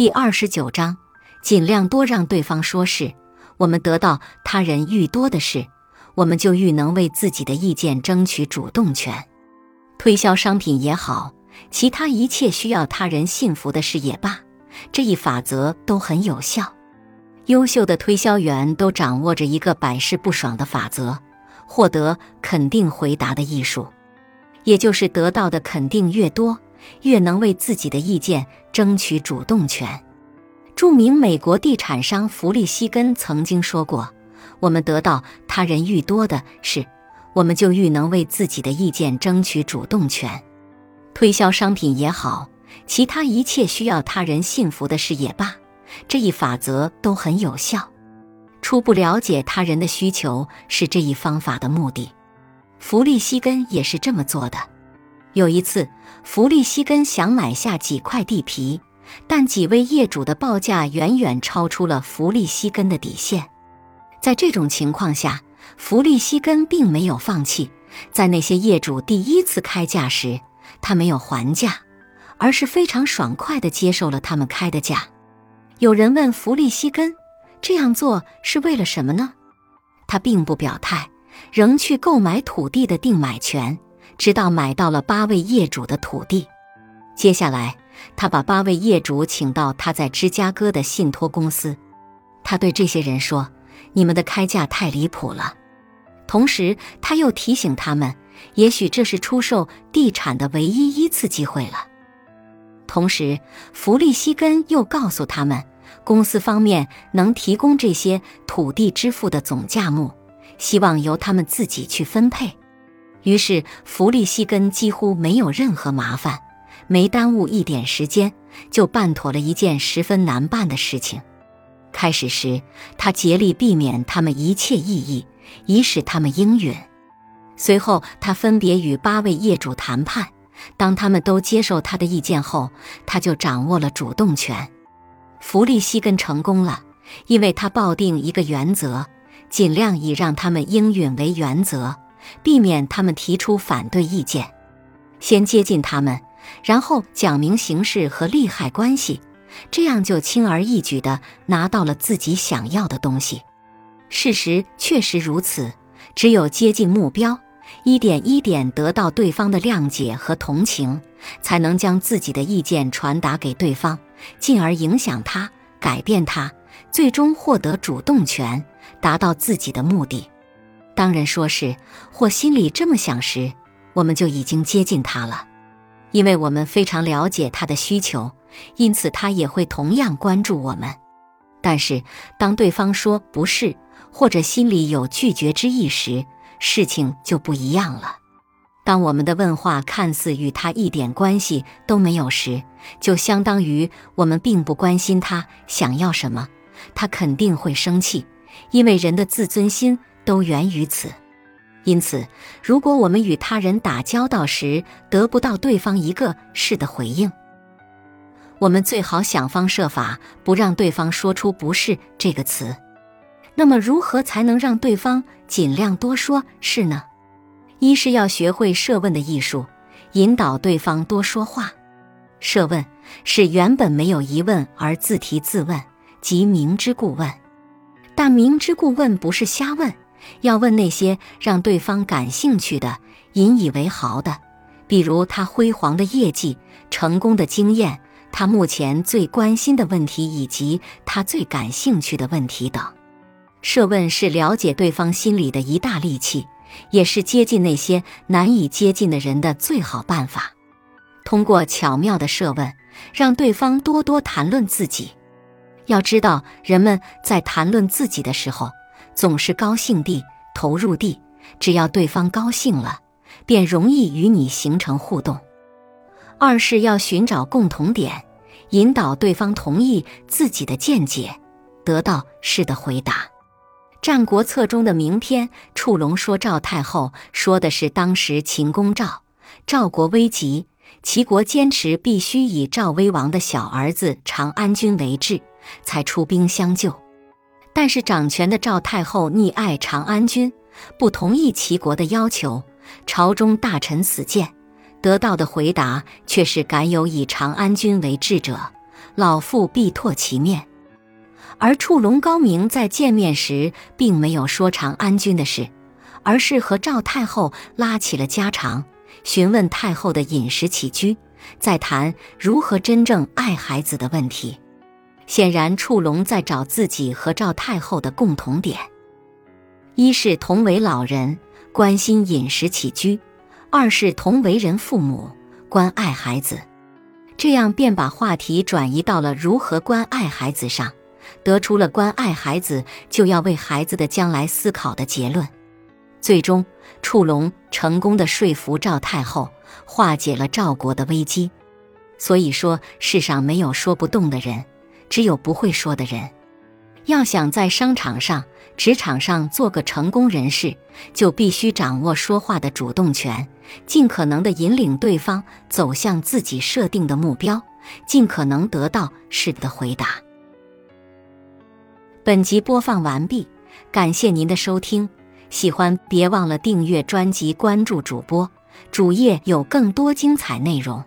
第二十九章，尽量多让对方说是。我们得到他人愈多的事，我们就愈能为自己的意见争取主动权。推销商品也好，其他一切需要他人信服的事也罢，这一法则都很有效。优秀的推销员都掌握着一个百试不爽的法则：获得肯定回答的艺术，也就是得到的肯定越多，越能为自己的意见争取主动权。著名美国地产商弗利西根曾经说过：“我们得到他人愈多的是，我们就愈能为自己的意见争取主动权。推销商品也好，其他一切需要他人信服的事也罢，这一法则都很有效。初步了解他人的需求是这一方法的目的。弗利西根也是这么做的。有一次，弗利西根想买下几块地皮。”但几位业主的报价远远超出了弗利西根的底线，在这种情况下，弗利西根并没有放弃。在那些业主第一次开价时，他没有还价，而是非常爽快地接受了他们开的价。有人问弗利西根，这样做是为了什么呢？他并不表态，仍去购买土地的定买权，直到买到了八位业主的土地。接下来。他把八位业主请到他在芝加哥的信托公司，他对这些人说：“你们的开价太离谱了。”同时，他又提醒他们，也许这是出售地产的唯一一次机会了。同时，弗利西根又告诉他们，公司方面能提供这些土地支付的总价目，希望由他们自己去分配。于是，弗利西根几乎没有任何麻烦。没耽误一点时间，就办妥了一件十分难办的事情。开始时，他竭力避免他们一切异议，以使他们应允。随后，他分别与八位业主谈判。当他们都接受他的意见后，他就掌握了主动权。弗利西根成功了，因为他抱定一个原则：尽量以让他们应允为原则，避免他们提出反对意见。先接近他们。然后讲明形势和利害关系，这样就轻而易举地拿到了自己想要的东西。事实确实如此，只有接近目标，一点一点得到对方的谅解和同情，才能将自己的意见传达给对方，进而影响他、改变他，最终获得主动权，达到自己的目的。当人说是或心里这么想时，我们就已经接近他了。因为我们非常了解他的需求，因此他也会同样关注我们。但是，当对方说不是，或者心里有拒绝之意时，事情就不一样了。当我们的问话看似与他一点关系都没有时，就相当于我们并不关心他想要什么，他肯定会生气，因为人的自尊心都源于此。因此，如果我们与他人打交道时得不到对方一个“是”的回应，我们最好想方设法不让对方说出“不是”这个词。那么，如何才能让对方尽量多说“是”呢？一是要学会设问的艺术，引导对方多说话。设问是原本没有疑问而自提自问，即明知故问。但明知故问不是瞎问。要问那些让对方感兴趣的、引以为豪的，比如他辉煌的业绩、成功的经验、他目前最关心的问题以及他最感兴趣的问题等。设问是了解对方心里的一大利器，也是接近那些难以接近的人的最好办法。通过巧妙的设问，让对方多多谈论自己。要知道，人们在谈论自己的时候。总是高兴地投入地，只要对方高兴了，便容易与你形成互动。二是要寻找共同点，引导对方同意自己的见解，得到是的回答。《战国策》中的名篇，触龙说赵太后，说的是当时秦公赵，赵国危急，齐国坚持必须以赵威王的小儿子长安君为质，才出兵相救。但是掌权的赵太后溺爱长安君，不同意齐国的要求，朝中大臣死谏，得到的回答却是敢有以长安君为质者，老妇必唾其面。而触龙高明在见面时，并没有说长安君的事，而是和赵太后拉起了家常，询问太后的饮食起居，在谈如何真正爱孩子的问题。显然，触龙在找自己和赵太后的共同点：一是同为老人，关心饮食起居；二是同为人父母，关爱孩子。这样便把话题转移到了如何关爱孩子上。得出了关爱孩子就要为孩子的将来思考的结论，最终触龙成功的说服赵太后，化解了赵国的危机。所以说，世上没有说不动的人，只有不会说的人。要想在商场上、职场上做个成功人士，就必须掌握说话的主动权，尽可能的引领对方走向自己设定的目标，尽可能得到是的回答。本集播放完毕，感谢您的收听。喜欢别忘了订阅专辑、关注主播，主页有更多精彩内容。